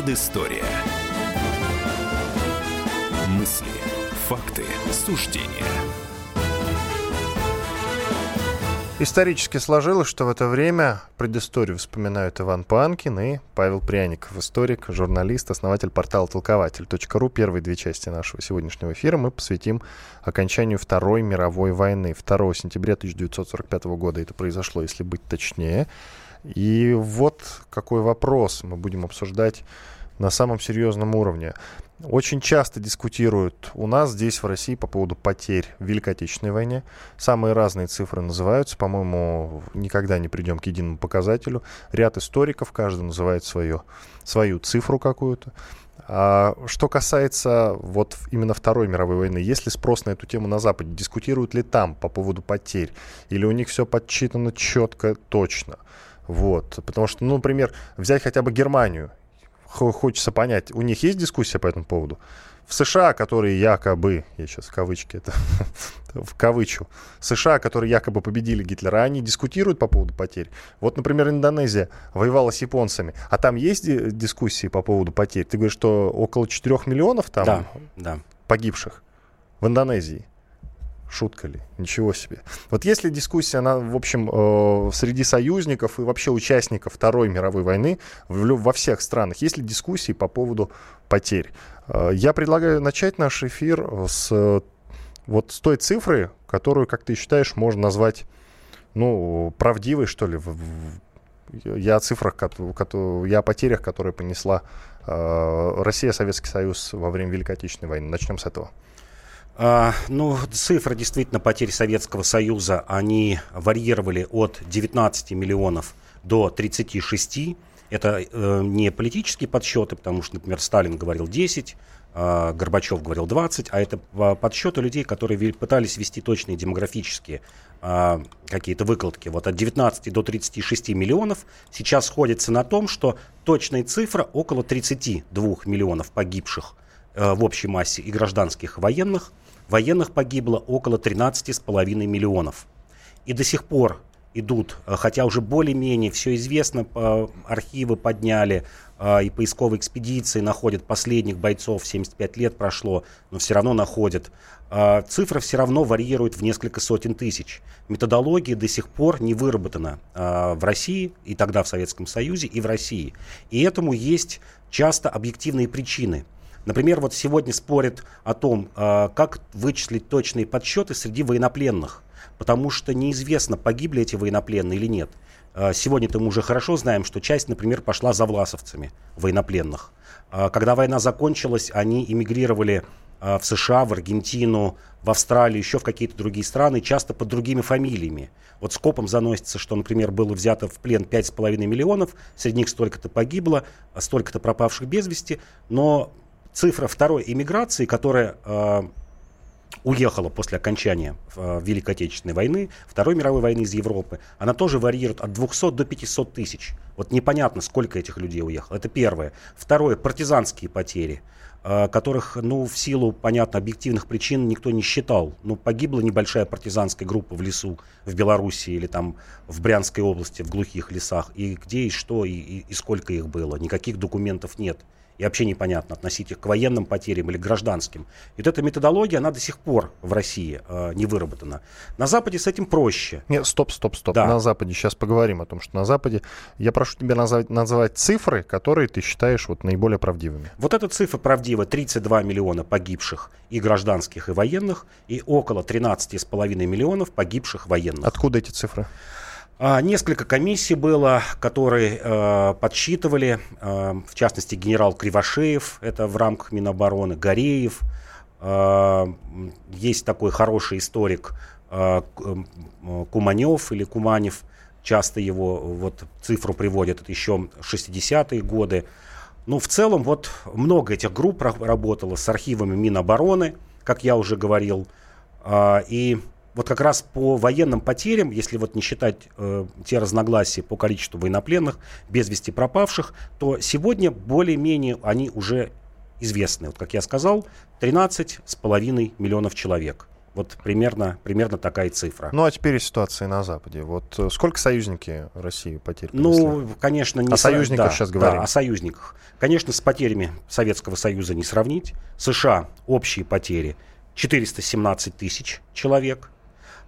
Предыстория. Мысли, факты, суждения. Исторически сложилось, что в это время предысторию вспоминают Иван Панкин и Павел Пряников, историк, журналист, основатель портала толкователь.ру. Первые две части нашего сегодняшнего эфира мы посвятим окончанию Второй мировой войны. 2 сентября 1945 года это произошло, если быть точнее. И вот какой вопрос мы будем обсуждать на самом серьезном уровне. Очень часто дискутируют у нас здесь, в России, по поводу потерь в Великой Отечественной войне. Самые разные цифры называются. По-моему, никогда не придем к единому показателю. Ряд историков, каждый называет свое, свою цифру какую-то. А что касается вот именно Второй мировой войны, есть ли спрос на эту тему на Западе? Дискутируют ли там по поводу потерь? Или у них все подсчитано четко, точно? Вот. Потому что, ну, например, взять хотя бы Германию хочется понять, у них есть дискуссия по этому поводу? В США, которые якобы, я сейчас в кавычки это в кавычу, США, которые якобы победили Гитлера, они дискутируют по поводу потерь. Вот, например, Индонезия воевала с японцами, а там есть дискуссии по поводу потерь? Ты говоришь, что около 4 миллионов там да, да. погибших в Индонезии. Шутка ли? Ничего себе. Вот если дискуссия, она, в общем, э, среди союзников и вообще участников Второй мировой войны во всех странах, есть ли дискуссии по поводу потерь? Э, я предлагаю начать наш эфир с вот с той цифры, которую, как ты считаешь, можно назвать, ну, правдивой, что ли. Я о цифрах, я о потерях, которые понесла э, Россия, Советский Союз во время Великой Отечественной войны. Начнем с этого. А, ну, цифры действительно потерь Советского Союза, они варьировали от 19 миллионов до 36. Это э, не политические подсчеты, потому что, например, Сталин говорил 10, э, Горбачев говорил 20, а это подсчеты людей, которые пытались вести точные демографические э, какие-то выкладки. Вот от 19 до 36 миллионов сейчас сходится на том, что точная цифра около 32 миллионов погибших э, в общей массе и гражданских и военных – Военных погибло около 13,5 миллионов. И до сих пор идут, э, хотя уже более-менее все известно, архивы подняли, э, и поисковые экспедиции находят последних бойцов, 75 лет прошло, но все равно находят. Э, цифра все равно варьирует в несколько сотен тысяч. Методология до сих пор не выработана в России, и тогда в Советском Союзе, и в России. И этому есть часто объективные причины – Например, вот сегодня спорят о том, а, как вычислить точные подсчеты среди военнопленных, потому что неизвестно, погибли эти военнопленные или нет. А, сегодня-то мы уже хорошо знаем, что часть, например, пошла за власовцами военнопленных. А, когда война закончилась, они эмигрировали в США, в Аргентину, в Австралию, еще в какие-то другие страны, часто под другими фамилиями. Вот скопом заносится, что, например, было взято в плен 5,5 миллионов, среди них столько-то погибло, столько-то пропавших без вести, но цифра второй иммиграции, которая э, уехала после окончания э, Великой Отечественной войны, Второй мировой войны из Европы, она тоже варьирует от 200 до 500 тысяч. Вот непонятно, сколько этих людей уехало. Это первое. Второе, партизанские потери э, которых, ну, в силу, понятно, объективных причин никто не считал. Ну, погибла небольшая партизанская группа в лесу в Белоруссии или там в Брянской области, в глухих лесах. И где, и что, и, и, и сколько их было. Никаких документов нет и вообще непонятно, относить их к военным потерям или гражданским. И вот эта методология, она до сих пор в России э, не выработана. На Западе с этим проще. Нет, стоп, стоп, стоп. Да. На Западе сейчас поговорим о том, что на Западе я прошу тебя назвать, назвать цифры, которые ты считаешь вот наиболее правдивыми. Вот эта цифра правдива. 32 миллиона погибших и гражданских, и военных, и около 13,5 миллионов погибших военных. Откуда эти цифры? А, несколько комиссий было, которые э, подсчитывали, э, в частности, генерал Кривошеев, это в рамках Минобороны, Гореев, э, есть такой хороший историк э, Куманев или Куманев, часто его вот цифру приводят, это еще 60-е годы. Ну, в целом, вот много этих групп работало с архивами Минобороны, как я уже говорил, и вот как раз по военным потерям, если вот не считать э, те разногласия по количеству военнопленных, без вести пропавших, то сегодня более-менее они уже известны. Вот как я сказал, 13,5 миллионов человек. Вот примерно, примерно такая цифра. Ну, а теперь ситуация на Западе. Вот э, сколько союзники России потерь понесли? Ну, конечно, не... О союзниках да, сейчас говорим. Да, о союзниках. Конечно, с потерями Советского Союза не сравнить. США общие потери 417 тысяч человек.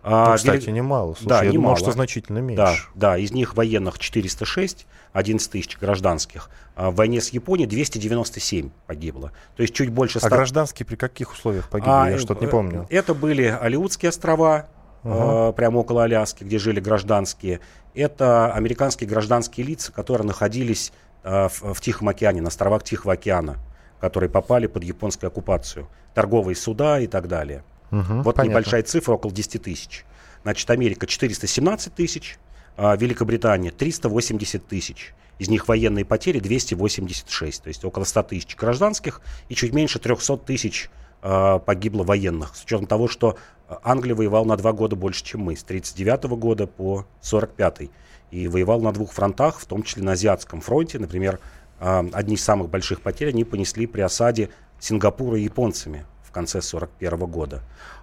Ну, а, кстати, Вели... немало. Слушай, да, я немало. думал, что значительно меньше. Да, да, из них военных 406, 11 тысяч гражданских. А в войне с Японией 297 погибло. То есть чуть больше 100... А гражданские при каких условиях погибли? А, я что-то не помню. Это были Алиутские острова, uh-huh. э, прямо около Аляски, где жили гражданские. Это американские гражданские лица, которые находились э, в, в Тихом океане, на островах Тихого океана, которые попали под японскую оккупацию. Торговые суда и так далее. Угу, вот понятно. небольшая цифра, около 10 тысяч. Значит, Америка 417 тысяч, а Великобритания 380 тысяч. Из них военные потери 286, то есть около 100 тысяч гражданских и чуть меньше 300 тысяч э, погибло военных. С учетом того, что Англия воевала на два года больше, чем мы, с 39 года по 45 и воевал на двух фронтах, в том числе на Азиатском фронте. Например, э, одни из самых больших потерь они понесли при осаде Сингапура японцами в конце 1941 года.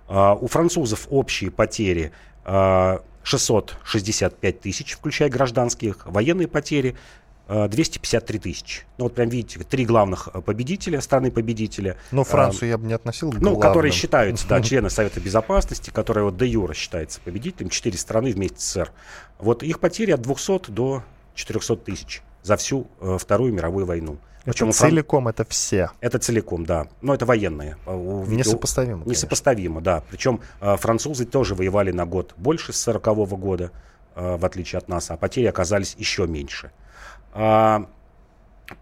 А, у французов общие потери 665 а, тысяч, включая гражданских, военные потери 253 а, тысячи. Ну вот прям видите, три главных победителя, страны-победителя. Но Францию а, я бы не относил к Ну, которые считаются, да, члены Совета Безопасности, которые вот де юра считается победителем, четыре страны вместе с СССР. Вот их потери от 200 до 400 тысяч за всю э, Вторую мировую войну. Причем целиком Фран... это все. Это целиком, да. Но это военные. А несопоставимо. Несопоставимо, да. Причем э, французы тоже воевали на год больше с 40 -го года, э, в отличие от нас, а потери оказались еще меньше. А,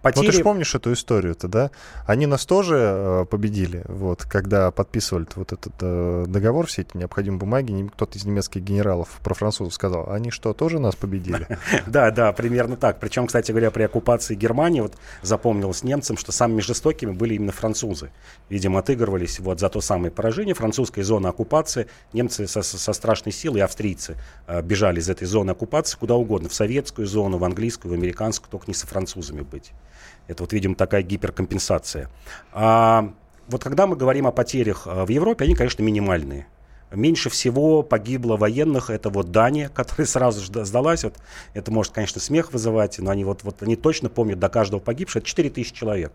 Потери... Ну, ты же помнишь эту историю-то, да? Они нас тоже э, победили, вот, когда подписывали вот этот э, договор, все эти необходимые бумаги, кто-то из немецких генералов про французов сказал, они что, тоже нас победили? Да, да, примерно так. Причем, кстати говоря, при оккупации Германии, вот запомнилось немцам, что самыми жестокими были именно французы. Видимо, отыгрывались вот за то самое поражение французской зоны оккупации. Немцы со, со страшной силой, австрийцы, э, бежали из этой зоны оккупации куда угодно, в советскую зону, в английскую, в американскую, только не со французами быть. Это вот, видимо, такая гиперкомпенсация. А вот когда мы говорим о потерях э, в Европе, они, конечно, минимальные. Меньше всего погибло военных, это вот Дания, которая сразу же сдалась. Вот, это может, конечно, смех вызывать, но они, вот, вот, они точно помнят до каждого погибшего. Это 4 тысячи человек.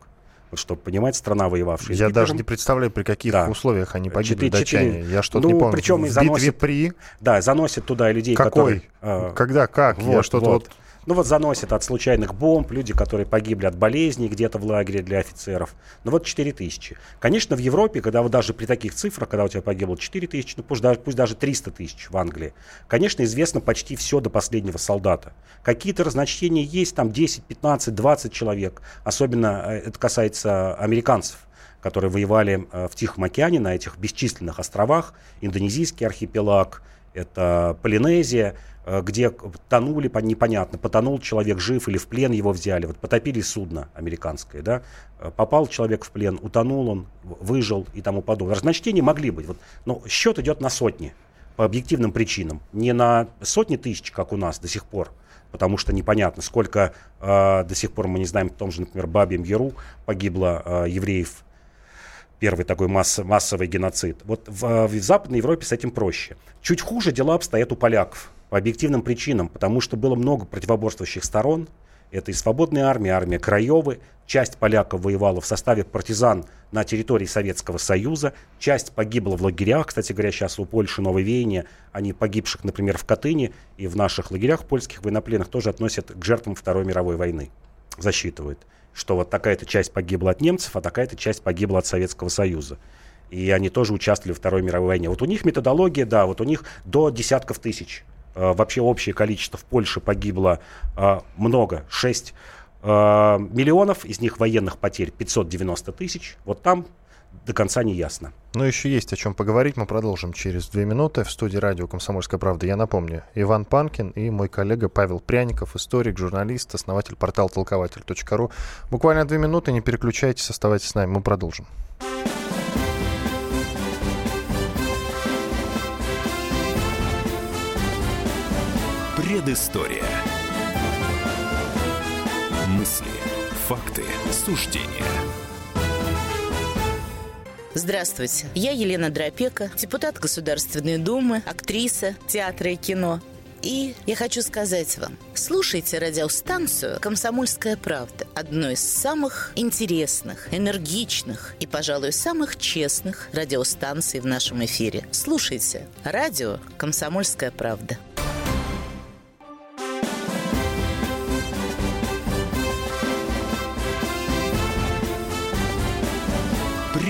Вот, чтобы понимать, страна воевавшая. Я даже не представляю, при каких да. условиях они погибли 4, датчане. 4... Я что-то ну, не помню. Причем в заносит, при... Да, заносят туда людей, Какой? которые... Э, Когда, как? Вот, Я что-то вот... вот ну вот заносят от случайных бомб, люди, которые погибли от болезней где-то в лагере для офицеров. Ну вот 4 тысячи. Конечно, в Европе, когда вот даже при таких цифрах, когда у тебя погибло 4 тысячи, ну пусть даже, пусть даже 300 тысяч в Англии, конечно, известно почти все до последнего солдата. Какие-то разночтения есть, там 10, 15, 20 человек. Особенно э, это касается американцев которые воевали э, в Тихом океане на этих бесчисленных островах, Индонезийский архипелаг, это Полинезия, где тонули, непонятно, потонул человек жив или в плен его взяли, вот потопили судно американское, да, э, попал человек в плен, утонул он, выжил и тому подобное. Разночтения могли быть, вот, но счет идет на сотни по объективным причинам, не на сотни тысяч, как у нас до сих пор, потому что непонятно, сколько э, до сих пор мы не знаем, в том же, например, Бабьем Яру погибло э, евреев, первый такой масс, массовый геноцид. Вот в, в Западной Европе с этим проще. Чуть хуже дела обстоят у поляков по объективным причинам, потому что было много противоборствующих сторон. Это и свободная армия, армия Краевы. Часть поляков воевала в составе партизан на территории Советского Союза. Часть погибла в лагерях. Кстати говоря, сейчас у Польши новое веяние. Они погибших, например, в Катыни и в наших лагерях польских военнопленных тоже относят к жертвам Второй мировой войны. Засчитывают, что вот такая-то часть погибла от немцев, а такая-то часть погибла от Советского Союза и они тоже участвовали в Второй мировой войне. Вот у них методология, да, вот у них до десятков тысяч Э, вообще общее количество в Польше погибло э, много, 6 э, миллионов, из них военных потерь 590 тысяч. Вот там до конца не ясно. Но еще есть о чем поговорить. Мы продолжим через две минуты. В студии радио «Комсомольская правда» я напомню. Иван Панкин и мой коллега Павел Пряников, историк, журналист, основатель портала толкователь.ру. Буквально две минуты, не переключайтесь, оставайтесь с нами, мы продолжим. Предыстория. Мысли, факты, суждения. Здравствуйте, я Елена Дропека, депутат Государственной Думы, актриса театра и кино. И я хочу сказать вам, слушайте радиостанцию «Комсомольская правда», одну из самых интересных, энергичных и, пожалуй, самых честных радиостанций в нашем эфире. Слушайте радио «Комсомольская правда».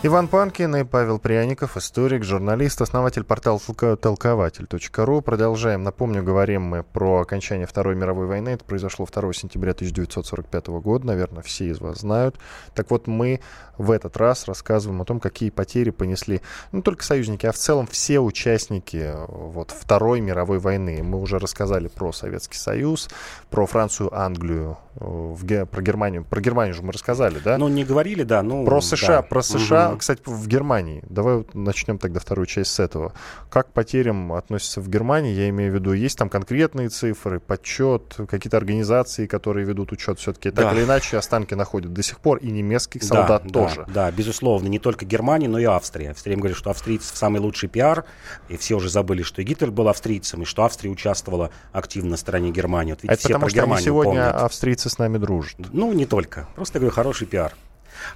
Иван Панкин и Павел Пряников, историк, журналист, основатель портала толкователь.ру. Продолжаем. Напомню, говорим мы про окончание Второй мировой войны. Это произошло 2 сентября 1945 года. Наверное, все из вас знают. Так вот, мы в этот раз рассказываем о том, какие потери понесли не только союзники, а в целом все участники вот, Второй мировой войны. Мы уже рассказали про Советский Союз, про Францию, Англию, в, про Германию. Про Германию же мы рассказали, да? Ну, не говорили, да. Ну, про США, да. про США кстати, в Германии. Давай вот начнем тогда вторую часть с этого. Как к потерям относятся в Германии? Я имею в виду, есть там конкретные цифры, подсчет, какие-то организации, которые ведут учет все-таки. Так да. или иначе, останки находят до сих пор, и немецких солдат да, тоже. Да, да, безусловно. Не только Германия, но и Австрия. Все время говорят, что австрийцев самый лучший пиар, и все уже забыли, что и Гитлер был австрийцем, и что Австрия участвовала активно на стороне Германии. Вот, видите, Это все потому, что Германию сегодня помнят. австрийцы с нами дружат. Ну, не только. Просто говорю, хороший пиар.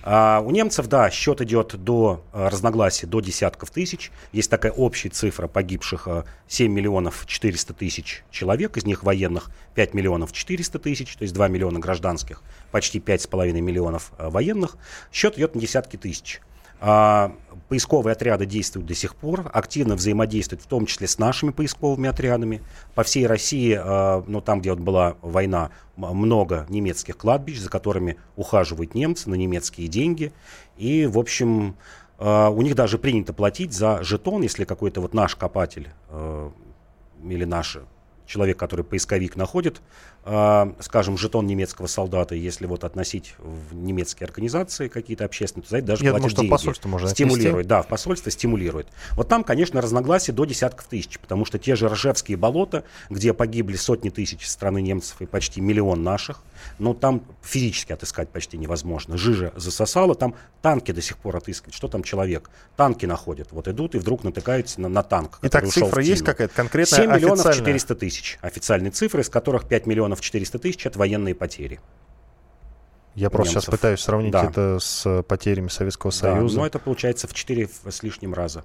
А у немцев, да, счет идет до а, разногласий до десятков тысяч. Есть такая общая цифра погибших 7 а, миллионов 400 тысяч человек, из них военных 5 миллионов 400 тысяч, то есть 2 миллиона гражданских, почти 5,5 миллионов а, военных. Счет идет на десятки тысяч. А, поисковые отряды действуют до сих пор, активно взаимодействуют, в том числе с нашими поисковыми отрядами. По всей России, а, ну там, где вот была война, много немецких кладбищ, за которыми ухаживают немцы на немецкие деньги. И, в общем, а, у них даже принято платить за жетон, если какой-то вот наш копатель или наш человек, который поисковик находит, скажем, жетон немецкого солдата, если вот относить в немецкие организации какие-то общественные, то за это даже Я платят думаю, что деньги. посольство можно Стимулирует, отнести. да, в посольство стимулирует. Вот там, конечно, разногласия до десятков тысяч, потому что те же Ржевские болота, где погибли сотни тысяч страны немцев и почти миллион наших, но там физически отыскать почти невозможно. Жижа засосала, там танки до сих пор отыскивают. Что там человек? Танки находят. Вот идут и вдруг натыкаются на, на танк, Итак, цифра есть какая-то конкретная 7 миллионов официальная? 400 тысяч официальные цифры, из которых 5 миллионов 400 тысяч это военные потери. Я просто сейчас немцев. пытаюсь сравнить Да. это с потерями Советского Да, Союза. но это получается в 4 с лишним раза.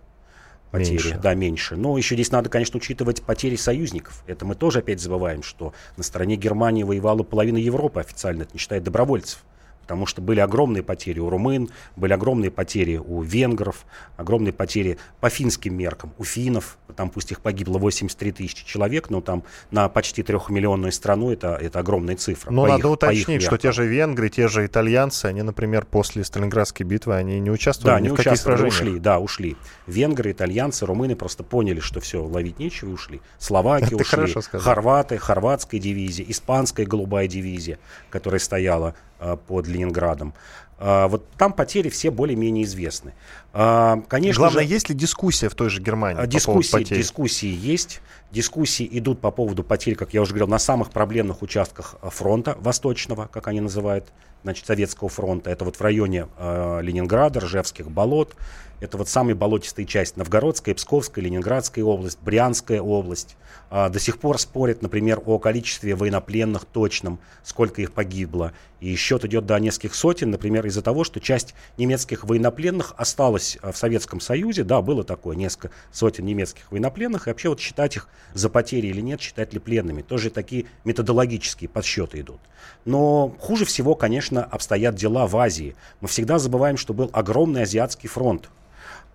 Потери, Меньше. да, меньше. Но еще здесь надо, конечно, учитывать потери союзников. Это мы тоже опять забываем, что на стороне Германии воевала половина Европы официально, это не считая добровольцев. Потому что были огромные потери у румын, были огромные потери у венгров, огромные потери по финским меркам у финнов. Там пусть их погибло 83 тысячи человек, но там на почти трехмиллионную страну это, это огромная цифра. Но надо их- уточнить, что те же венгры, те же итальянцы, они, например, после Сталинградской битвы, они не участвовали Да, ни не в каких сражениях. ушли, да, ушли. Венгры, итальянцы, румыны просто поняли, что все, ловить нечего и ушли. Словаки ушли, хорваты, хорватская дивизия, испанская голубая дивизия, которая стояла а, под Ленинградом. А, вот там потери все более-менее известны. А, конечно Главное, же, есть ли дискуссия в той же Германии а, по Дискуссии, потерь? дискуссии есть. Дискуссии идут по поводу потерь, как я уже говорил, на самых проблемных участках фронта восточного, как они называют, значит, Советского фронта. Это вот в районе э, Ленинграда, Ржевских болот. Это вот самая болотистая часть Новгородская, Псковская, Ленинградская область, Брянская область. А, до сих пор спорят, например, о количестве военнопленных точном, сколько их погибло. И счет идет до нескольких сотен, например, из-за того, что часть немецких военнопленных осталась а, в Советском Союзе. Да, было такое, несколько сотен немецких военнопленных. И вообще вот считать их за потери или нет, считать ли пленными. Тоже такие методологические подсчеты идут. Но хуже всего, конечно, обстоят дела в Азии. Мы всегда забываем, что был огромный азиатский фронт.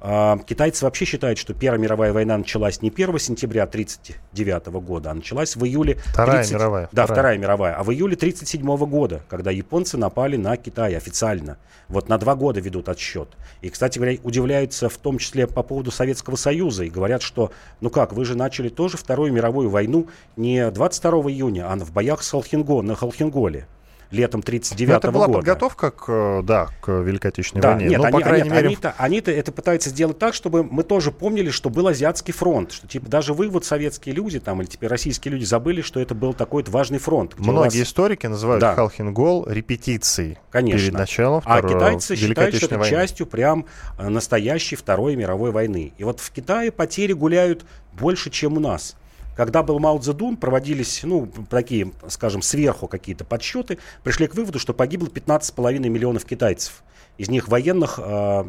А, Китайцы вообще считают, что Первая мировая война началась не 1 сентября 1939 года, а началась в июле... Вторая мировая, Да, вторая. Вторая мировая. А в июле 1937 года, когда японцы напали на Китай официально. Вот на два года ведут отсчет. И, кстати говоря, удивляются в том числе по поводу Советского Союза. И говорят, что, ну как, вы же начали тоже Вторую мировую войну не 22 июня, а в боях с Холхенго, на Холхенголе. Летом 1939 это была года. подготовка к, да, к Великой Отечественной да, войне. Нет, Но, они, по крайней нет, мере... они-то, они-то это пытаются сделать так, чтобы мы тоже помнили, что был Азиатский фронт. Что типа даже вы, вот советские люди, там, или теперь российские люди, забыли, что это был такой важный фронт. Многие нас- историки называют Да. Халхингол репетицией Конечно. перед началом А Второй китайцы Великой считают, что это войны. частью прям э, настоящей Второй мировой войны. И вот в Китае потери гуляют больше, чем у нас. Когда был Мао Цзэдун, проводились, ну, такие, скажем, сверху какие-то подсчеты, пришли к выводу, что погибло 15,5 миллионов китайцев. Из них военных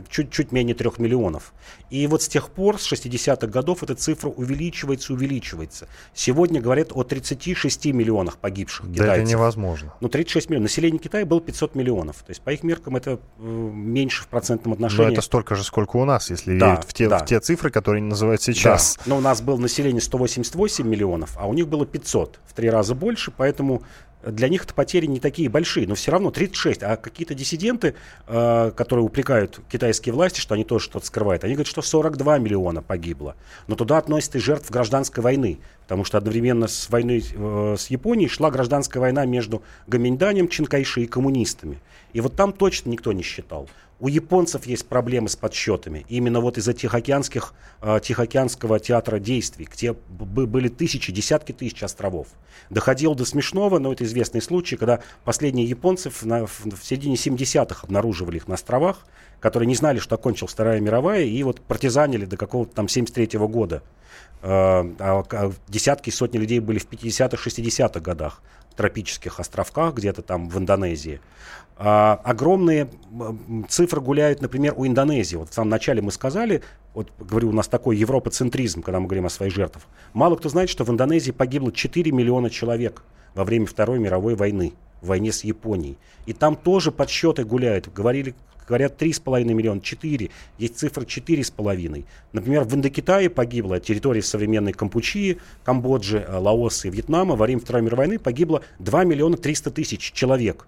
чуть-чуть менее 3 миллионов. И вот с тех пор, с 60-х годов, эта цифра увеличивается, увеличивается. Сегодня говорят о 36 миллионах погибших Да китайцев. это невозможно. Ну, 36 миллионов. Население Китая было 500 миллионов. То есть, по их меркам, это э, меньше в процентном Но отношении. это столько же, сколько у нас, если Да, верить в те, да. в те цифры, которые они называют сейчас. Да. Но у нас было население 188 миллионов, а у них было 500. В три раза больше, поэтому для них это потери не такие большие, но все равно 36. А какие-то диссиденты, э, которые упрекают китайские власти, что они тоже что-то скрывают, они говорят, что 42 миллиона погибло. Но туда относят и жертв гражданской войны, потому что одновременно с войной э, с Японией шла гражданская война между Гоминданем, Чинкайши и коммунистами. И вот там точно никто не считал. У японцев есть проблемы с подсчетами. Именно вот из-за тихоокеанских, э, Тихоокеанского театра действий, где были тысячи, десятки тысяч островов. Доходило до смешного, но это известный случай, когда последние японцы в, в- середине 70-х обнаруживали их на островах, которые не знали, что окончилась Вторая мировая, и вот партизанили до какого-то там 73-го года. Э, а- а десятки, сотни людей были в 50-х, 60-х годах тропических островках, где-то там в Индонезии. А, огромные цифры гуляют, например, у Индонезии. Вот в самом начале мы сказали, вот говорю, у нас такой европоцентризм, когда мы говорим о своих жертвах. Мало кто знает, что в Индонезии погибло 4 миллиона человек во время Второй мировой войны, в войне с Японией. И там тоже подсчеты гуляют. Говорили, говорят 3,5 миллиона, 4. Есть цифра 4,5. Например, в Индокитае погибло, территории современной Кампучии, Камбоджи, э, Лаоса и Вьетнама во время Второй мировой войны погибло 2 миллиона 300 тысяч человек.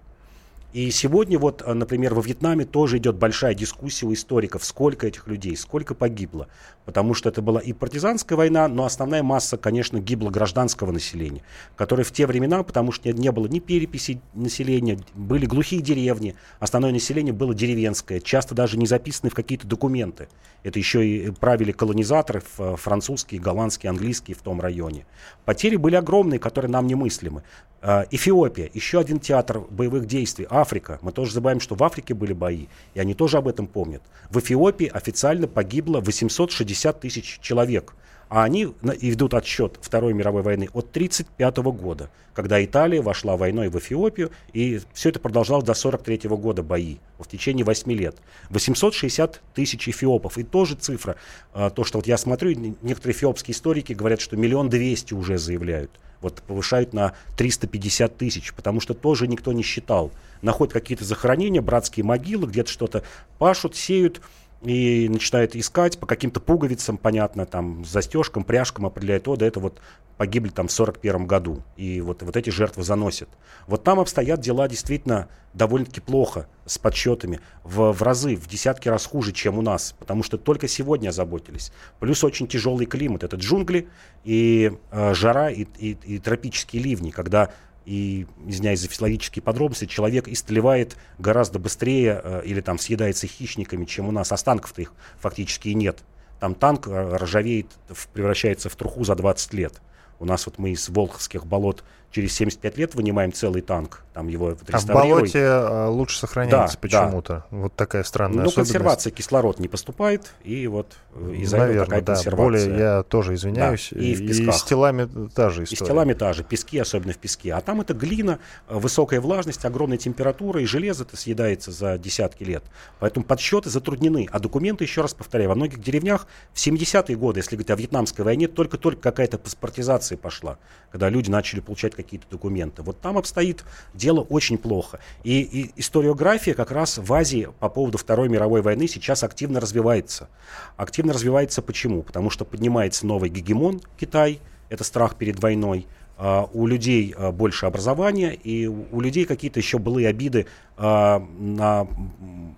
И сегодня вот, э, например, во Вьетнаме тоже идет большая дискуссия у историков, сколько этих людей, сколько погибло. Потому что это была и партизанская война, но основная масса, конечно, гибла гражданского населения, которое в те времена, потому что не было ни переписи населения, были глухие деревни, основное население было деревенское, часто даже не записаны в какие-то документы. Это еще и правили колонизаторы ф- французские, голландские, английские в том районе. Потери были огромные, которые нам немыслимы. Э, Эфиопия, еще один театр боевых действий. Африка. Мы тоже забываем, что в Африке были бои. И они тоже об этом помнят. В Эфиопии официально погибло 860 тысяч человек. А они и ведут отсчет Второй мировой войны от 1935 года, когда Италия вошла войной в Эфиопию, и все это продолжалось до 1943 года бои, в течение 8 лет. 860 тысяч эфиопов. И тоже цифра, а, то, что вот я смотрю, некоторые эфиопские историки говорят, что миллион двести уже заявляют. Вот повышают на 350 тысяч, потому что тоже никто не считал. Находят какие-то захоронения, братские могилы, где-то что-то пашут, сеют, и начинает искать по каким-то пуговицам, понятно, там, застежкам, пряжкам определяет, о, да это вот погибли там в 41 году, и вот, вот эти жертвы заносят. Вот там обстоят дела действительно довольно-таки плохо с подсчетами, в, в разы, в десятки раз хуже, чем у нас, потому что только сегодня озаботились. Плюс очень тяжелый климат, это джунгли и э, жара и, и, и тропические ливни, когда и, извиняюсь за физиологические подробности, человек истлевает гораздо быстрее э, или там съедается хищниками, чем у нас. Останков-то их фактически и нет. Там танк э, ржавеет, превращается в труху за 20 лет. У нас вот мы из Волховских болот через 75 лет вынимаем целый танк. Там его вот А в болоте э, лучше сохраняется Да, почему-то. Вот такая странная Ну, консервация, кислород не поступает, и вот э, из-за этого такая да. консервация. Более, я тоже извиняюсь. Да, и в песках. с телами та же И история. с телами та же, пески, особенно в песке. А там это глина, э, высокая влажность, огромная температура, и железо это съедается за десятки лет. Поэтому подсчеты затруднены. А документы, еще раз повторяю, во многих деревнях в 70-е годы, если говорить о Вьетнамской войне, только-только какая-то паспортизация пошла, когда люди начали получать какие-то документы. Вот там обстоит дело очень плохо. И, и историография как раз в Азии по поводу Второй мировой войны сейчас активно развивается. Активно развивается почему? Потому что поднимается новый гегемон Китай, это страх перед войной, а, у людей а, больше образования, и у у людей какие-то еще былые обиды а, на,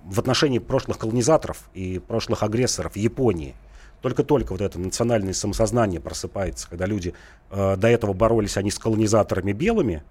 в отношении прошлых колонизаторов и прошлых агрессоров Японии. Только-только вот это национальное самосознание просыпается, когда люди э, до этого боролись они с колонизаторами белыми,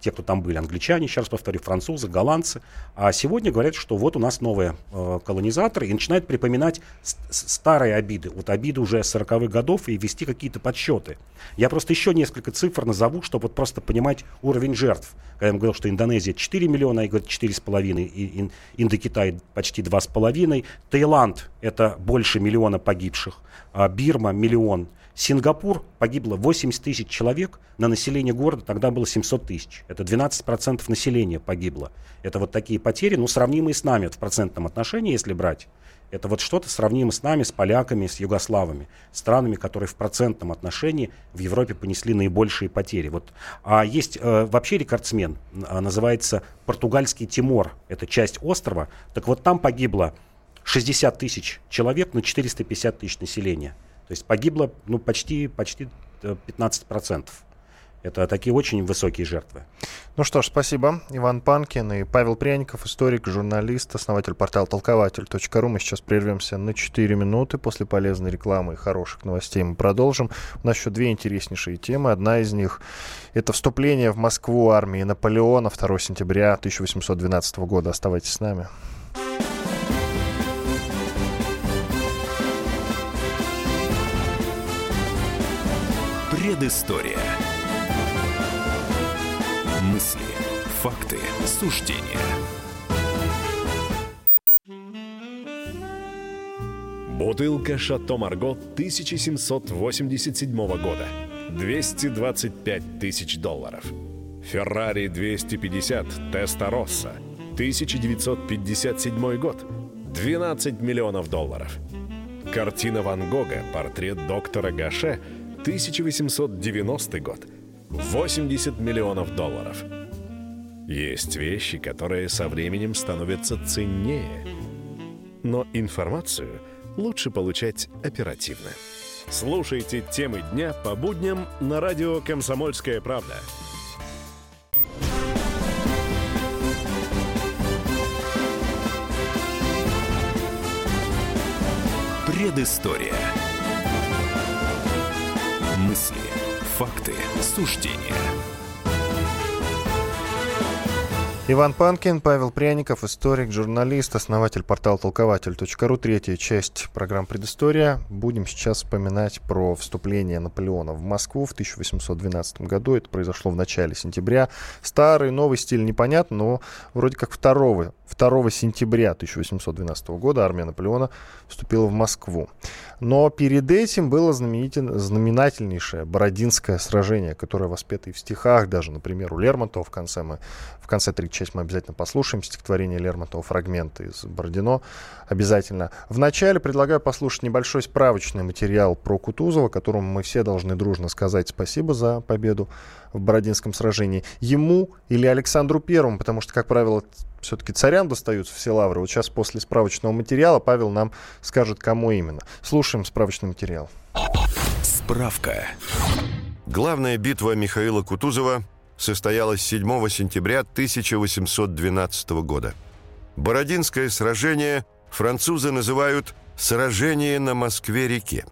те, кто там были, англичане, сейчас повторю, французы, голландцы. А сегодня говорят, что вот у нас новые э, колонизаторы и начинают припоминать старые обиды, вот обиды уже 40-х годов и вести какие-то подсчеты. Я просто еще несколько цифр назову, чтобы вот просто понимать уровень жертв. Когда я говорил, что Индонезия 4 миллиона, я говорю 4,5, и Индокитай почти 2,5, Таиланд это больше миллиона погибших, а Бирма миллион, Сингапур погибло 80 тысяч человек, на население города тогда было 700 тысяч. Это 12% населения погибло. Это вот такие потери, ну, сравнимые с нами в процентном отношении, если брать. Это вот что-то сравнимое с нами, с поляками, с югославами, странами, которые в процентном отношении в Европе понесли наибольшие потери. Вот. А есть э, вообще рекордсмен, э, называется Португальский Тимор, это часть острова. Так вот там погибло 60 тысяч человек на 450 тысяч населения. То есть погибло ну, почти, почти 15%. Э, Это такие очень высокие жертвы. Ну что ж, спасибо. Иван Панкин и Павел Пряников, историк, журналист, основатель портала толкователь.ру. Мы сейчас прервемся на 4 минуты. После полезной рекламы и хороших новостей мы продолжим. У нас еще две интереснейшие темы. Одна из них — это вступление в Москву армии Наполеона 2 сентября 1812 года. Оставайтесь с нами. Предыстория. Мысли, факты, суждения. Бутылка «Шато Марго» 1787 года. 225 тысяч долларов. «Феррари 250 Теста Росса» 1957 год. 12 миллионов долларов. Картина Ван Гога «Портрет доктора Гаше» 1890 год. 80 миллионов долларов. Есть вещи, которые со временем становятся ценнее. Но информацию лучше получать оперативно. Слушайте темы дня по будням на радио «Комсомольская правда». Предыстория. Факты, суждения. Иван Панкин, Павел Пряников, историк, журналист, основатель портала толкователь.ру. Третья часть программ «Предыстория». Будем сейчас вспоминать про вступление Наполеона в Москву в 1812 году. Это произошло в начале сентября. Старый, новый стиль непонятно, но вроде как 2, 2 сентября 1812 года армия Наполеона вступила в Москву. Но перед этим было знаменательнейшее Бородинское сражение, которое воспето и в стихах, даже, например, у Лермонтова в конце мы в конце третьей части мы обязательно послушаем стихотворение Лермонтова, фрагменты из Бородино обязательно. Вначале предлагаю послушать небольшой справочный материал про Кутузова, которому мы все должны дружно сказать спасибо за победу в Бородинском сражении. Ему или Александру Первому, потому что, как правило, все-таки царям достаются все лавры. Вот сейчас после справочного материала Павел нам скажет, кому именно. Слушаем справочный материал. Справка. Главная битва Михаила Кутузова состоялась 7 сентября 1812 года. Бородинское сражение французы называют «сражение на Москве-реке».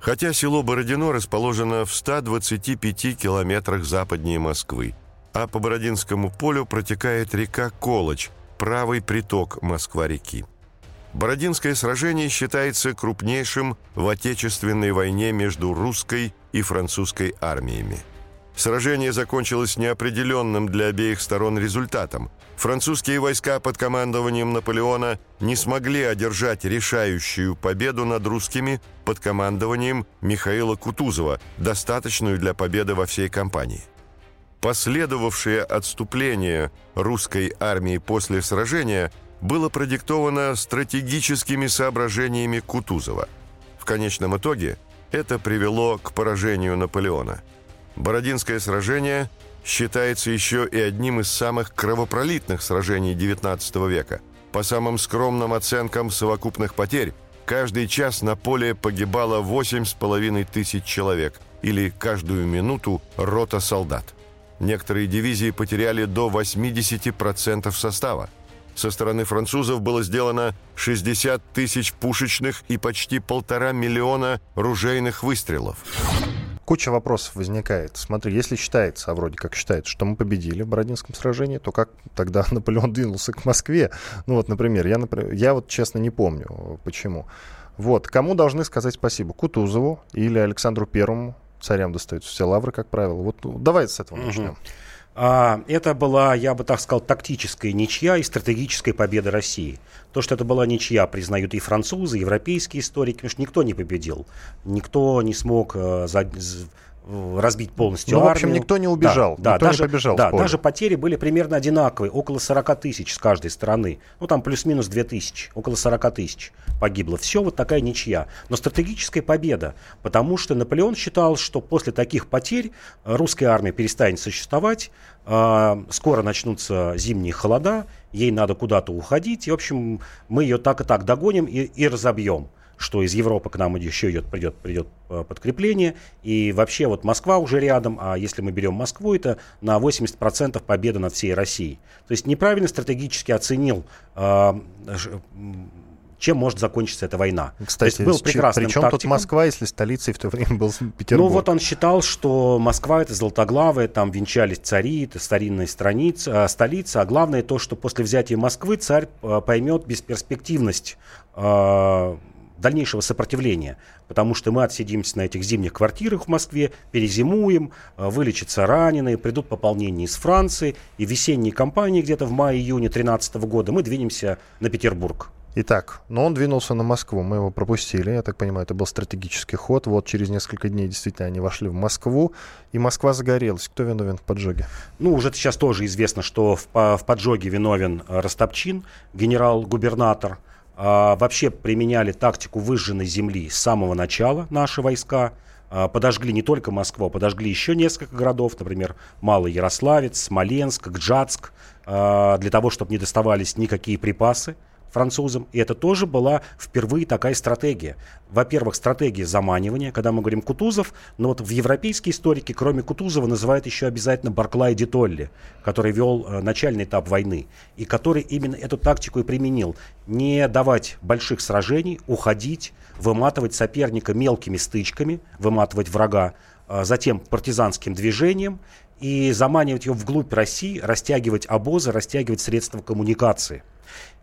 Хотя село Бородино расположено в 125 километрах западнее Москвы, а по Бородинскому полю протекает река Колочь, правый приток Москва-реки. Бородинское сражение считается крупнейшим в Отечественной войне между русской и французской армиями. Сражение закончилось неопределенным для обеих сторон результатом. Французские войска под командованием Наполеона не смогли одержать решающую победу над русскими под командованием Михаила Кутузова, достаточную для победы во всей кампании. Последовавшее отступление русской армии после сражения было продиктовано стратегическими соображениями Кутузова. В конечном итоге это привело к поражению Наполеона. Бородинское сражение считается еще и одним из самых кровопролитных сражений XIX века. По самым скромным оценкам совокупных потерь, каждый час на поле погибало 8,5 тысяч человек или каждую минуту рота солдат. Некоторые дивизии потеряли до 80% состава. Со стороны французов было сделано 60 тысяч пушечных и почти полтора миллиона ружейных выстрелов. куча вопросов возникает. Смотри, если считается, а вроде как считается, что мы победили в Бородинском сражении, то как тогда Наполеон двинулся к Москве? Ну вот, например, я, например, я вот честно не помню, почему. Вот, кому должны сказать спасибо? Кутузову или Александру Первому? Царям достаются все лавры, как правило. Вот ну, давай с этого начнем. А, это была, я бы так сказал, тактическая ничья и стратегическая победа России. То, что это была ничья, признают и французы, и европейские историки, потому что никто не победил. Никто не смог э, разбить полностью ну, армию. в общем, никто не убежал, да, никто да, даже, не побежал Да, даже потери были примерно одинаковые, около 40 тысяч с каждой стороны. Ну, там плюс-минус 2 тысячи, около 40 тысяч погибло. Все вот такая ничья. Но стратегическая победа, потому что Наполеон считал, что после таких потерь русская армия перестанет существовать, э, скоро начнутся зимние холода, ей надо куда-то уходить, и, в общем, мы ее так и так догоним и, и разобьем что из Европы к нам еще идет, придет, придет э, подкрепление. И вообще вот Москва уже рядом, а если мы берем Москву, это на 80% победа над всей Россией. То есть неправильно стратегически оценил э, чем может закончиться эта война. Кстати, То есть был прекрасным причем тактиком. тут Москва, если столицей в то время был Петербург? Ну вот он считал, что Москва это золотоглавая, там венчались цари, это старинная страница, э, столица, а главное то, что после взятия Москвы царь поймет бесперспективность э, дальнейшего сопротивления, потому что мы отсидимся на этих зимних квартирах в Москве, перезимуем, э, вылечатся раненые, придут пополнения из Франции, и весенние кампании где-то в мае-июне 2013 года мы двинемся на Петербург. Итак, но он двинулся на Москву, мы его пропустили, я так понимаю, это был стратегический ход. Вот через несколько дней действительно они вошли в Москву, и Москва загорелась. Кто виновен в поджоге? Ну, уже сейчас тоже известно, что в, в поджоге виновен э, Ростопчин, генерал-губернатор, а, вообще применяли тактику выжженной земли с самого начала наши войска. А, подожгли не только Москву, а подожгли еще несколько городов, например, Малый Ярославец, Смоленск, Гджатск, а, для того, чтобы не доставались никакие припасы французам. И это тоже была впервые такая стратегия. Во-первых, стратегия заманивания, когда мы говорим Кутузов, но вот в европейские историки, кроме Кутузова, называют еще обязательно Барклай де Толли, который вел э, начальный этап войны, и который именно эту тактику и применил. Не давать больших сражений, уходить, выматывать соперника мелкими стычками, выматывать врага, э, затем партизанским движением и заманивать его вглубь России, растягивать обозы, растягивать средства коммуникации.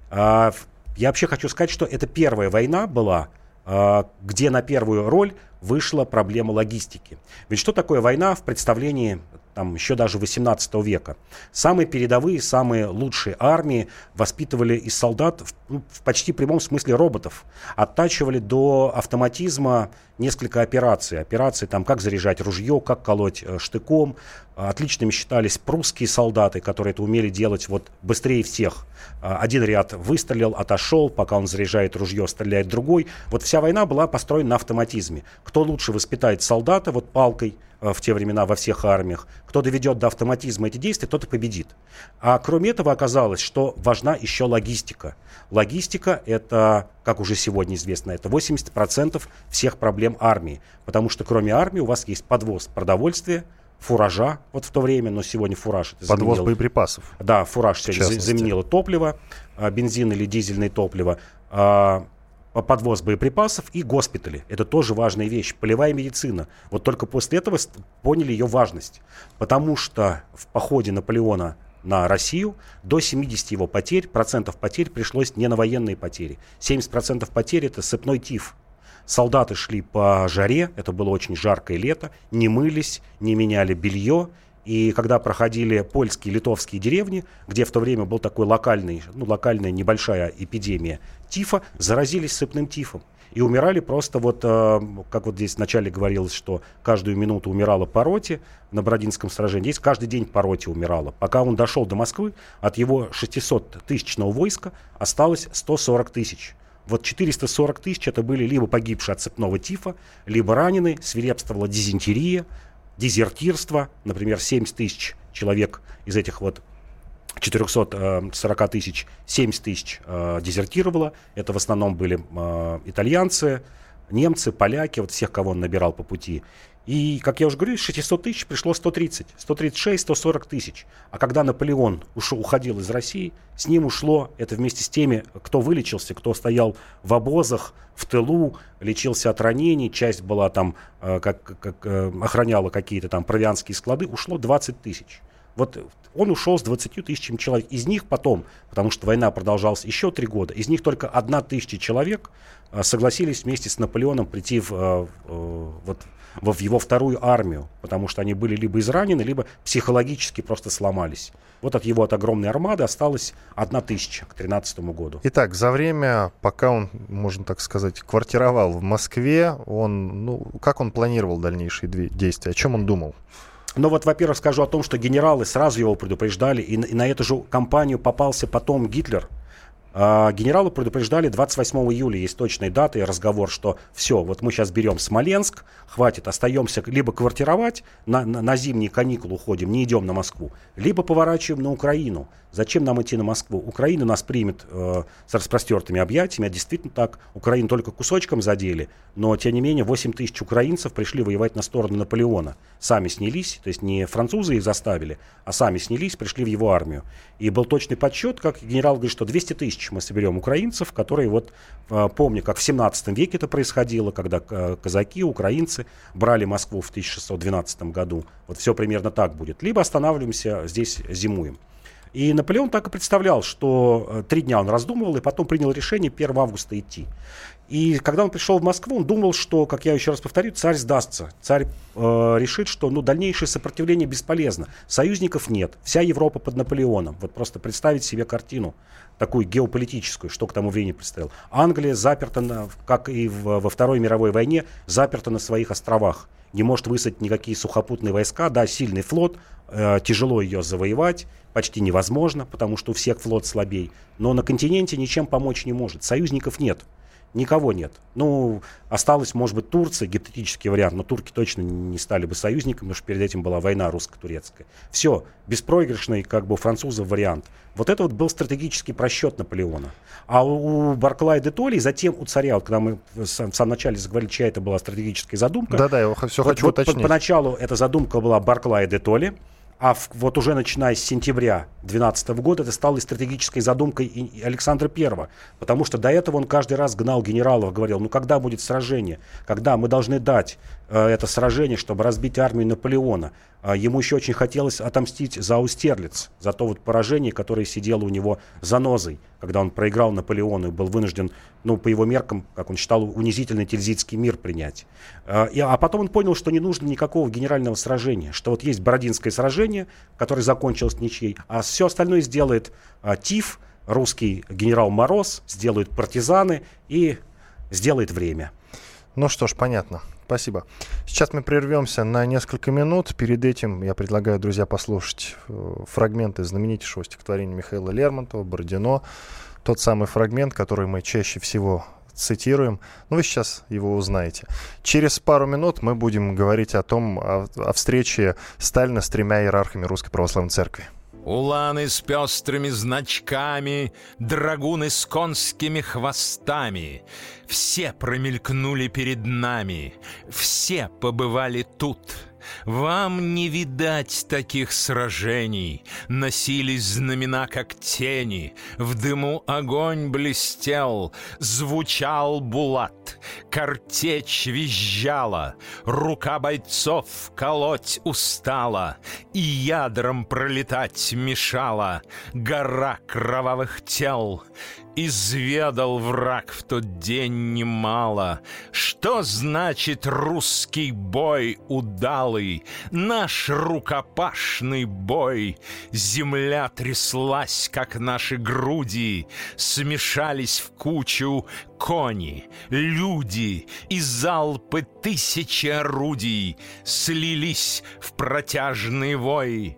А, я вообще хочу сказать, что это первая война была, а, где на первую роль вышла проблема логистики. Ведь что такое война в представлении там, еще даже 18 века? Самые передовые, самые лучшие армии воспитывали из солдат в, ну, в почти прямом смысле роботов. Оттачивали до автоматизма несколько операций. Операции, там, как заряжать ружье, как колоть э, штыком. Отличными считались прусские солдаты, которые это умели делать вот быстрее всех. А, один ряд выстрелил, отошел, пока он заряжает ружье, стреляет другой. Вот вся война была построена на автоматизме. Кто лучше воспитает солдата вот палкой э, в те времена во всех армиях, кто доведет до автоматизма эти действия, тот и победит. А кроме этого оказалось, что важна еще логистика. Логистика – это, как уже сегодня известно, это 80% всех проблем армии. Потому что кроме армии у вас есть подвоз продовольствия, фуража вот в то время, но сегодня фураж это Подвоз боеприпасов. Да, фураж сегодня заменило топливо, а, бензин или дизельное топливо, а, подвоз боеприпасов и госпитали. Это тоже важная вещь. Полевая медицина. Вот только после этого поняли ее важность. Потому что в походе Наполеона на Россию до 70 его потерь, процентов потерь пришлось не на военные потери. 70 процентов потерь это сыпной тиф. Солдаты шли по жаре, это было очень жаркое лето, не мылись, не меняли белье. И когда проходили польские, литовские деревни, где в то время был такой локальный, ну, локальная небольшая эпидемия тифа, заразились сыпным тифом. И умирали просто вот, э, как вот здесь вначале говорилось, что каждую минуту умирала по роте на Бородинском сражении. Здесь каждый день по роте умирала. Пока он дошел до Москвы, от его 600-тысячного войска осталось 140 тысяч. Вот 440 тысяч это были либо погибшие от цепного тифа, либо раненые, свирепствовала дизентерия, дезертирство. Например, 70 тысяч человек из этих вот 440 э, тысяч, 70 тысяч э, дезертировало. Это в основном были э, итальянцы, немцы, поляки, вот всех, кого он набирал по пути. И, как я уже говорю, из 600 тысяч пришло 130, 136, 140 тысяч. А когда Наполеон ушел, уходил из России, с ним ушло, это вместе с теми, кто вылечился, кто стоял в обозах, в тылу, лечился от ранений, часть была там, э, как, как э, охраняла какие-то там провианские склады, ушло 20 тысяч. Вот он ушел с 20 тысячами человек. Из них потом, потому что война продолжалась еще три года, из них только одна тысяча человек э, согласились вместе с Наполеоном прийти в, вот, в его вторую армию, потому что они были либо изранены, либо психологически просто сломались. Вот от его от огромной армады осталось одна тысяча к 13 году. Итак, за время, пока он, можно так сказать, квартировал в Москве, он, ну, как он планировал дальнейшие действия, о чем он думал? Ну вот, во-первых, скажу о том, что генералы сразу его предупреждали, и, на эту же кампанию попался потом Гитлер, генералы предупреждали 28 июля, есть точная дата и разговор, что все, вот мы сейчас берем Смоленск, хватит, остаемся либо квартировать, на, на, на зимние каникулы уходим, не идем на Москву, либо поворачиваем на Украину. Зачем нам идти на Москву? Украина нас примет э, с распростертыми объятиями, а действительно так. Украину только кусочком задели, но тем не менее 8 тысяч украинцев пришли воевать на сторону Наполеона. Сами снялись, то есть не французы их заставили, а сами снялись, пришли в его армию. И был точный подсчет, как генерал говорит, что 200 тысяч мы соберем украинцев, которые вот, э, помню, как в 17 веке это происходило, когда э, казаки, украинцы брали Москву в 1612 году. Вот все примерно так будет. Либо останавливаемся здесь, зимуем. И Наполеон так и представлял, что э, три дня он раздумывал и потом принял решение 1 августа идти. И когда он пришел в Москву, он думал, что, как я еще раз повторю, царь сдастся. Царь э, решит, что ну, дальнейшее сопротивление бесполезно. Союзников нет. Вся Европа под Наполеоном. Вот просто представить себе картину такую геополитическую, что к тому времени представил. Англия заперта, на, как и в, во Второй мировой войне, заперта на своих островах. Не может высадить никакие сухопутные войска. Да, сильный флот, э, тяжело ее завоевать, почти невозможно, потому что у всех флот слабей. Но на континенте ничем помочь не может. Союзников нет. Никого нет. Ну, осталось, может быть, Турция, гипотетический вариант, но турки точно не стали бы союзниками, потому что перед этим была война русско-турецкая. Все, беспроигрышный, как бы, французов вариант. Вот это вот был стратегический просчет Наполеона. А у Барклая де Толли, затем у царя, вот когда мы в самом начале заговорили, чья это была стратегическая задумка. Да-да, я все вот, хочу вот уточнить. Поначалу эта задумка была Барклая де Толли, а в, вот уже начиная с сентября 2012 года это стало стратегической задумкой Александра I, потому что до этого он каждый раз гнал генералов, говорил, ну когда будет сражение, когда? Мы должны дать это сражение, чтобы разбить армию Наполеона. А ему еще очень хотелось отомстить за Аустерлиц, за то вот поражение, которое сидело у него за нозой, когда он проиграл Наполеону и был вынужден, ну, по его меркам, как он считал, унизительный тильзитский мир принять. А, и, а потом он понял, что не нужно никакого генерального сражения, что вот есть Бородинское сражение, которое закончилось ничьей, а все остальное сделает а, ТИФ, русский генерал Мороз, сделают партизаны и сделает время. Ну что ж, понятно. Спасибо. Сейчас мы прервемся на несколько минут. Перед этим я предлагаю, друзья, послушать э, фрагменты знаменитейшего стихотворения Михаила Лермонтова «Бородино». Тот самый фрагмент, который мы чаще всего цитируем. Ну, вы сейчас его узнаете. Через пару минут мы будем говорить о том, о, о встрече Сталина с тремя иерархами Русской Православной Церкви. Уланы с пестрыми значками, драгуны с конскими хвостами. Все промелькнули перед нами, все побывали тут — вам не видать таких сражений. Носились знамена, как тени. В дыму огонь блестел. Звучал булат. Картечь визжала. Рука бойцов колоть устала. И ядром пролетать мешала. Гора кровавых тел. Изведал враг в тот день немало. Что значит русский бой удалый, Наш рукопашный бой? Земля тряслась, как наши груди, Смешались в кучу кони, люди И залпы тысячи орудий Слились в протяжный вой.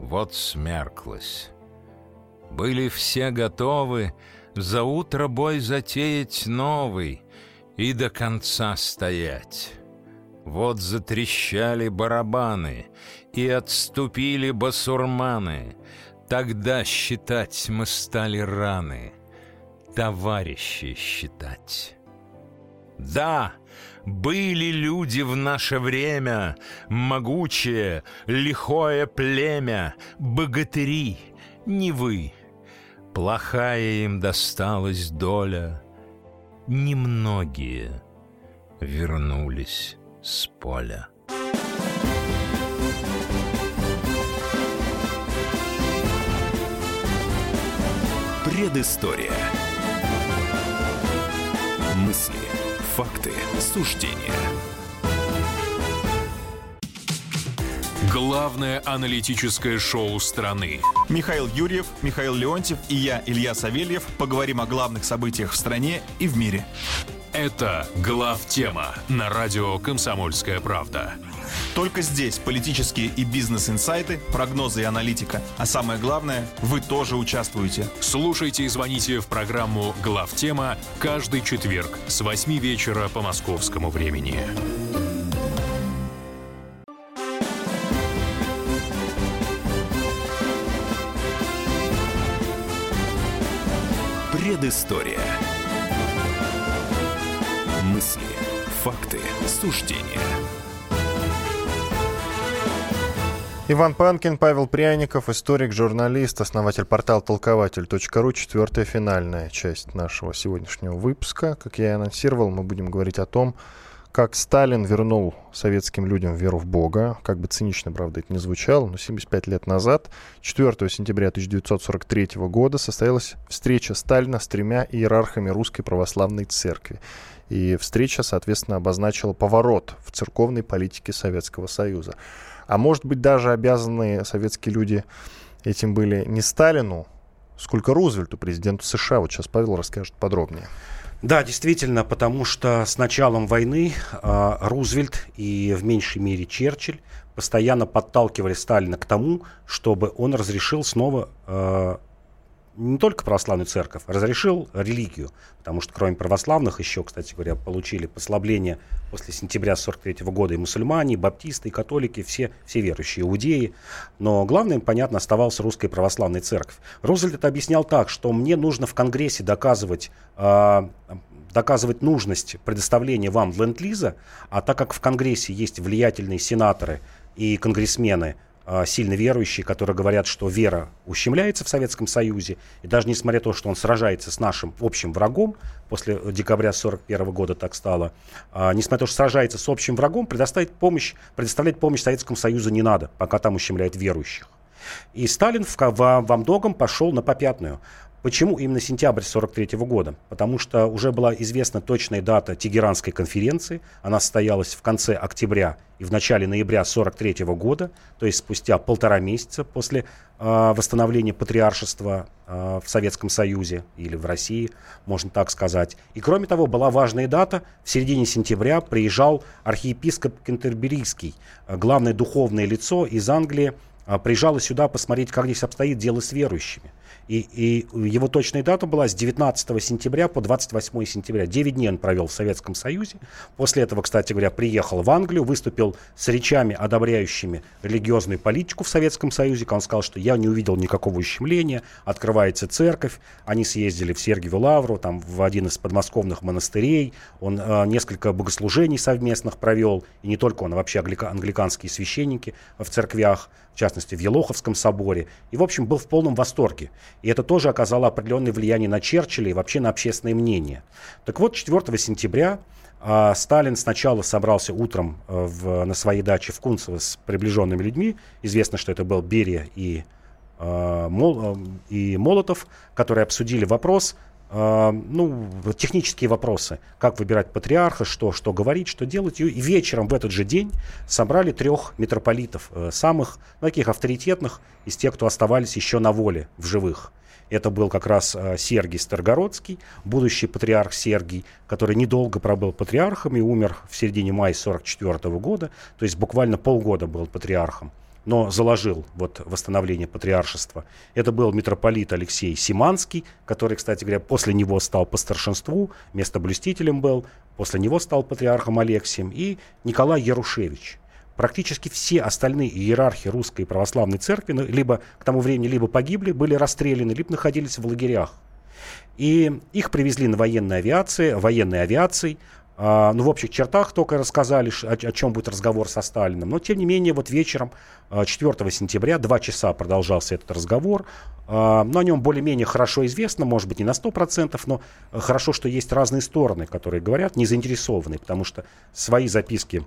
Вот смерклась были все готовы за утро бой затеять новый и до конца стоять. Вот затрещали барабаны и отступили басурманы. Тогда считать мы стали раны, товарищи считать. Да, были люди в наше время, могучее, лихое племя, богатыри, не вы. Плохая им досталась доля, немногие вернулись с поля. Предыстория. Мысли, факты, суждения. Главное аналитическое шоу страны. Михаил Юрьев, Михаил Леонтьев и я, Илья Савельев, поговорим о главных событиях в стране и в мире. Это «Глав тема» на радио «Комсомольская правда». Только здесь политические и бизнес-инсайты, прогнозы и аналитика. А самое главное, вы тоже участвуете. Слушайте и звоните в программу «Глав тема» каждый четверг с 8 вечера по московскому времени. Предыстория. Мысли, факты, суждения. Иван Панкин, Павел Пряников, историк, журналист, основатель портала толкователь.ру. Четвертая финальная часть нашего сегодняшнего выпуска. Как я и анонсировал, мы будем говорить о том, как Сталин вернул советским людям веру в Бога, как бы цинично, правда, это не звучало, но 75 лет назад, 4 сентября 1943 года, состоялась встреча Сталина с тремя иерархами Русской Православной Церкви. И встреча, соответственно, обозначила поворот в церковной политике Советского Союза. А может быть, даже обязанные советские люди этим были не Сталину, сколько Рузвельту, президенту США. Вот сейчас Павел расскажет подробнее. Да, действительно, потому что с началом войны э, Рузвельт и в меньшей мере Черчилль постоянно подталкивали Сталина к тому, чтобы он разрешил снова э, не только православную церковь, разрешил религию, потому что кроме православных еще, кстати говоря, получили послабление после сентября 43 года и мусульмане, и баптисты, и католики, все, все верующие, иудеи. Но главным, понятно, оставалась русская православная церковь. Рузвельт это объяснял так, что мне нужно в Конгрессе доказывать э, доказывать нужность предоставления вам ленд-лиза, а так как в Конгрессе есть влиятельные сенаторы и конгрессмены, а, сильно верующие, которые говорят, что вера ущемляется в Советском Союзе, и даже несмотря на то, что он сражается с нашим общим врагом, после декабря 1941 года так стало, а, несмотря на то, что сражается с общим врагом, предоставить помощь, предоставлять помощь Советскому Союзу не надо, пока там ущемляет верующих. И Сталин в, в, во многом пошел на попятную. Почему именно сентябрь 1943 года? Потому что уже была известна точная дата Тегеранской конференции. Она состоялась в конце октября и в начале ноября 1943 года, то есть спустя полтора месяца после э, восстановления патриаршества э, в Советском Союзе или в России, можно так сказать. И кроме того, была важная дата. В середине сентября приезжал архиепископ Кентерберийский, главное духовное лицо из Англии, э, приезжало сюда посмотреть, как здесь обстоит дело с верующими. И, и его точная дата была с 19 сентября по 28 сентября. 9 дней он провел в Советском Союзе. После этого, кстати говоря, приехал в Англию, выступил с речами, одобряющими религиозную политику в Советском Союзе. Он сказал, что я не увидел никакого ущемления, открывается церковь. Они съездили в Сергиеву Лавру, там в один из подмосковных монастырей. Он э, несколько богослужений совместных провел. И не только он, а вообще англиканские священники в церквях, в частности в Елоховском соборе. И, в общем, был в полном восторге. И это тоже оказало определенное влияние на Черчилля и вообще на общественное мнение. Так вот, 4 сентября а, Сталин сначала собрался утром а, в, на своей даче в Кунцево с приближенными людьми. Известно, что это был Берия и, а, Мол, и Молотов, которые обсудили вопрос, ну, технические вопросы, как выбирать патриарха, что, что говорить, что делать. И вечером в этот же день собрали трех митрополитов, э, самых таких авторитетных из тех, кто оставались еще на воле, в живых. Это был как раз э, Сергий Старгородский, будущий патриарх Сергий, который недолго пробыл патриархом и умер в середине мая 1944 года, то есть буквально полгода был патриархом но заложил вот восстановление патриаршества. Это был митрополит Алексей Симанский, который, кстати говоря, после него стал по старшинству, местоблюстителем был, после него стал патриархом Алексием, и Николай Ярушевич. Практически все остальные иерархи русской православной церкви ну, либо к тому времени либо погибли, были расстреляны, либо находились в лагерях. И их привезли на военной авиации, военной авиацией, А, ну, в общих чертах только рассказали, о, о чем будет разговор со Сталиным. Но, тем не менее, вот вечером 4 а, сентября, два часа продолжался этот разговор. А, но о нем более-менее хорошо известно, может быть, не на 100%, но хорошо, что есть разные стороны, которые говорят, не заинтересованные, потому что свои записки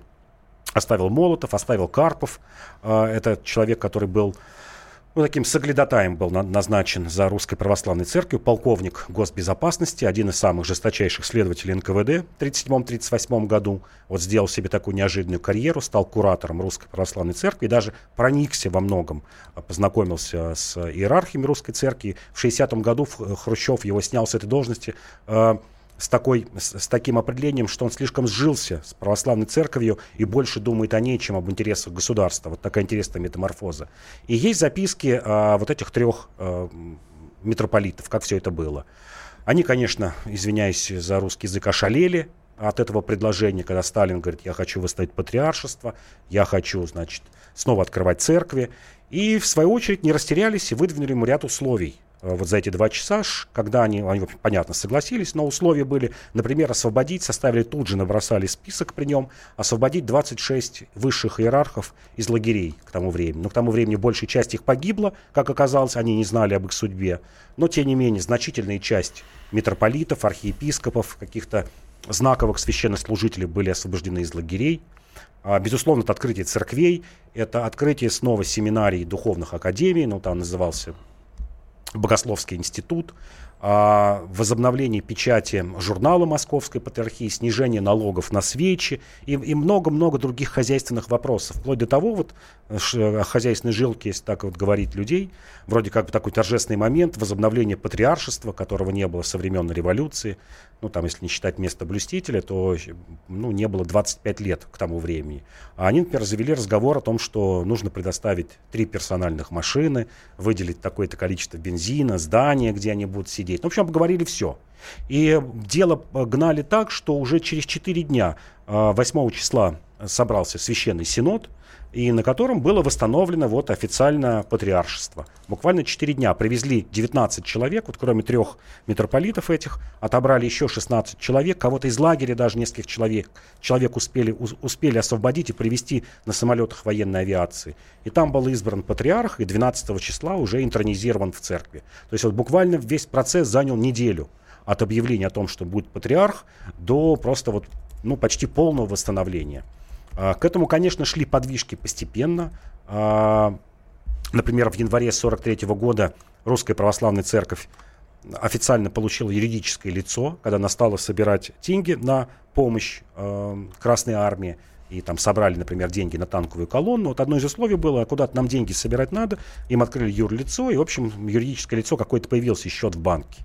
оставил Молотов, оставил Карпов. Это человек, который был ну, таким соглядатаем был на, назначен за Русской Православной Церковью полковник госбезопасности, один из самых жесточайших следователей НКВД в 1937-1938 году. Вот сделал себе такую неожиданную карьеру, стал куратором Русской Православной Церкви и даже проникся во многом, а, познакомился с иерархиями Русской Церкви. В 60-м году Хрущев его снял с этой должности а, с, такой, с, с таким определением, что он слишком сжился с православной церковью и больше думает о ней, чем об интересах государства. Вот такая интересная метаморфоза. И есть записки а, вот этих трех а, митрополитов, как все это было. Они, конечно, извиняюсь за русский язык, ошалели от этого предложения, когда Сталин говорит, я хочу выставить патриаршество, я хочу, значит, снова открывать церкви. И, в свою очередь, не растерялись и выдвинули ему ряд условий. Э, вот за эти два часа, когда они, они, понятно, согласились, но условия были, например, освободить, составили тут же, набросали список при нем, освободить 26 высших иерархов из лагерей к тому времени. Но к тому времени большая часть их погибла, как оказалось, они не знали об их судьбе. Но, тем не менее, значительная часть митрополитов, архиепископов, каких-то знаковых священнослужителей были освобождены из лагерей. А, безусловно, это открытие церквей, это открытие снова семинарий духовных академий, ну, там назывался Богословский институт, возобновление печати журнала Московской Патриархии, снижение налогов на свечи и много-много других хозяйственных вопросов. Вплоть до того, вот о хозяйственной жилке, если так вот говорить людей, вроде как бы такой торжественный момент возобновления патриаршества, которого не было со времен революции. Ну, там, если не считать место блюстителя, то ну, не было 25 лет к тому времени. А они, например, завели разговор о том, что нужно предоставить три персональных машины, выделить такое-то количество бензина, здания, где они будут сидеть сидеть. Ну, в общем, обговорили все. И дело гнали так, что уже через 4 дня, 8 а, числа, собрался священный синод, и на котором было восстановлено вот официально патриаршество. Буквально 4 дня привезли 19 человек, вот кроме трех митрополитов этих, отобрали еще 16 человек, кого-то из лагеря даже нескольких человек, человек успели, успели освободить и привезти на самолетах военной авиации. И там был избран патриарх, и 12 числа уже интронизирован в церкви. То есть вот буквально весь процесс занял неделю от объявления о том, что будет патриарх, до просто вот, ну, почти полного восстановления. А, к этому, конечно, шли подвижки постепенно. А, например, в январе 1943 года Русская Православная Церковь официально получила юридическое лицо, когда она стала собирать деньги на помощь э, Красной Армии. И там собрали, например, деньги на танковую колонну. Вот одно из условий было, куда-то нам деньги собирать надо. Им открыли юрлицо, и, в общем, юридическое лицо какое-то появился, счет в банке.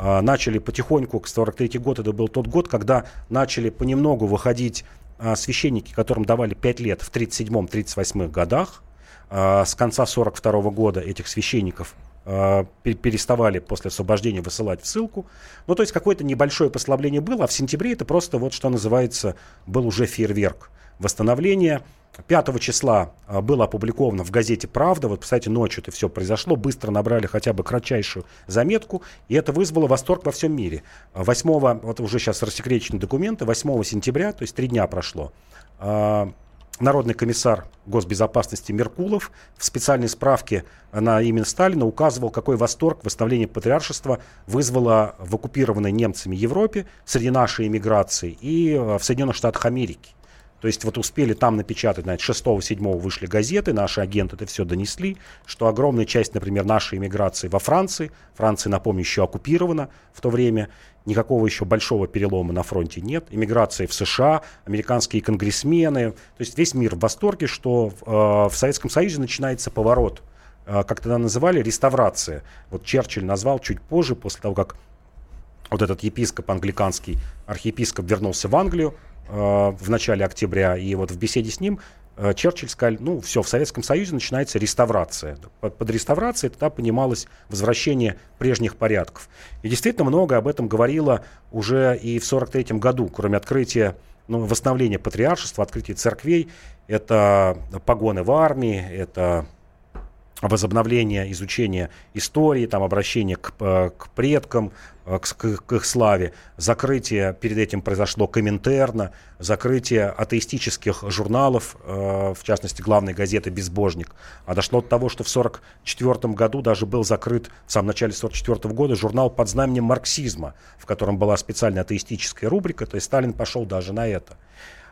Начали потихоньку, к 43 год, это был тот год, когда начали понемногу выходить а, священники, которым давали 5 лет в 37-38 годах, а, с конца 42 года этих священников а, переставали после освобождения высылать в ссылку. Ну, то есть какое-то небольшое послабление было, а в сентябре это просто вот что называется был уже фейерверк восстановления 5 числа а, было опубликовано в газете «Правда». Вот, кстати, ночью это все произошло. Быстро набрали хотя бы кратчайшую заметку. И это вызвало восторг во всем мире. 8, вот уже сейчас рассекречены документы, 8 сентября, то есть три дня прошло, а, Народный комиссар госбезопасности Меркулов в специальной справке на имя Сталина указывал, какой восторг восстановление патриаршества вызвало в оккупированной немцами Европе среди нашей эмиграции и а, в Соединенных Штатах Америки. То есть вот успели там напечатать, знаете, 6-7 вышли газеты, наши агенты это все донесли, что огромная часть, например, нашей иммиграции во Франции, Франция, напомню, еще оккупирована в то время, никакого еще большого перелома на фронте нет, иммиграция в США, американские конгрессмены, то есть весь мир в восторге, что э, в Советском Союзе начинается поворот, э, как тогда называли, реставрация. Вот Черчилль назвал чуть позже, после того, как вот этот епископ англиканский, архиепископ вернулся в Англию, в начале октября, и вот в беседе с ним э, Черчилль сказал, ну все, в Советском Союзе начинается реставрация. Под реставрацией тогда понималось возвращение прежних порядков. И действительно много об этом говорило уже и в 1943 году, кроме открытия, ну, восстановления патриаршества, открытия церквей, это погоны в армии, это возобновление изучения истории, там, обращение к, э, к предкам, э, к, к, их славе, закрытие, перед этим произошло Коминтерна, закрытие атеистических журналов, э, в частности, главной газеты «Безбожник». А дошло до того, что в 1944 году даже был закрыт, в самом начале 1944 года, журнал под знаменем марксизма, в котором была специальная атеистическая рубрика, то есть Сталин пошел даже на это.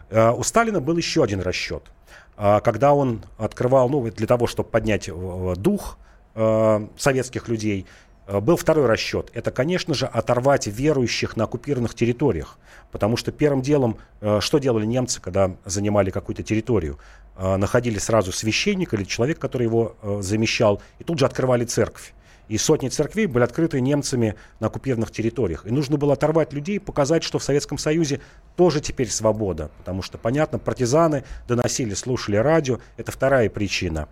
У Сталина был еще один расчет – когда он открывал, ну, для того, чтобы поднять э, дух э, советских людей, э, был второй расчет. Это, конечно же, оторвать верующих на оккупированных территориях. Потому что первым делом, что делали немцы, когда занимали какую-то территорию? Находили сразу священника или человека, который его замещал, и тут же открывали церковь. И сотни церквей были открыты немцами на оккупированных территориях. И нужно было оторвать людей, показать, что в Советском Союзе тоже теперь свобода. Потому что, понятно, партизаны доносили, слушали радио. Это вторая причина.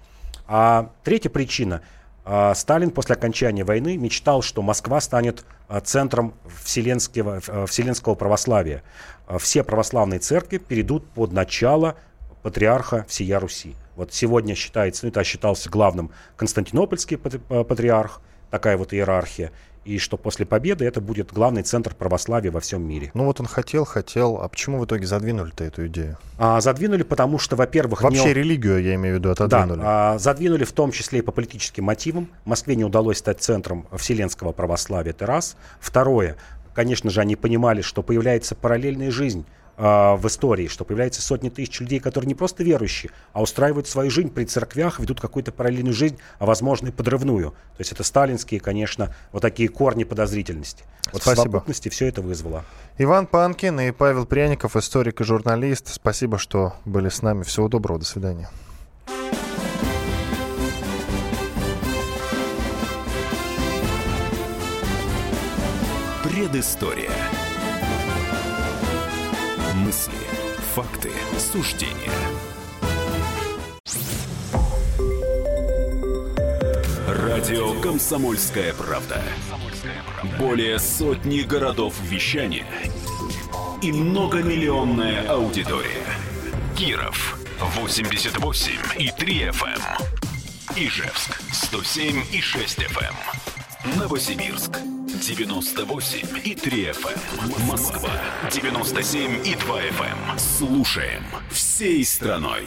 А третья причина. А, Сталин после окончания войны мечтал, что Москва станет а, центром вселенского, а, вселенского православия. Все православные церкви перейдут под начало патриарха всея Руси. Вот сегодня считается, ну это считался главным Константинопольский э, патриарх, такая вот иерархия, и что после победы это будет главный центр православия во всем мире. Ну вот он хотел, хотел, а почему в итоге задвинули-то эту идею? А, задвинули, потому что, во-первых... Вообще не... религию, я имею в виду, отодвинули. Да, а, задвинули в том числе и по политическим мотивам. Москве не удалось стать центром вселенского православия, это раз. Второе, конечно же, они понимали, что появляется параллельная жизнь в истории, что появляется сотни тысяч людей, которые не просто верующие, а устраивают свою жизнь при церквях, ведут какую-то параллельную жизнь, а возможно и подрывную. То есть это сталинские, конечно, вот такие корни подозрительности. Вот Спасибо. в совокупности все это вызвало. Иван Панкин и Павел Пряников, историк и журналист. Спасибо, что были с нами. Всего доброго, до свидания. Предыстория. Мысли, факты, суждения. Радио «Комсомольская правда». Более сотни городов вещания и многомиллионная аудитория. Киров 88 и 3 FM. Эм. Ижевск 107 и 6 FM. Новосибирск 98 и 3 FM. Эм. Москва 97 и 2 FM. Эм. Слушаем всей страной.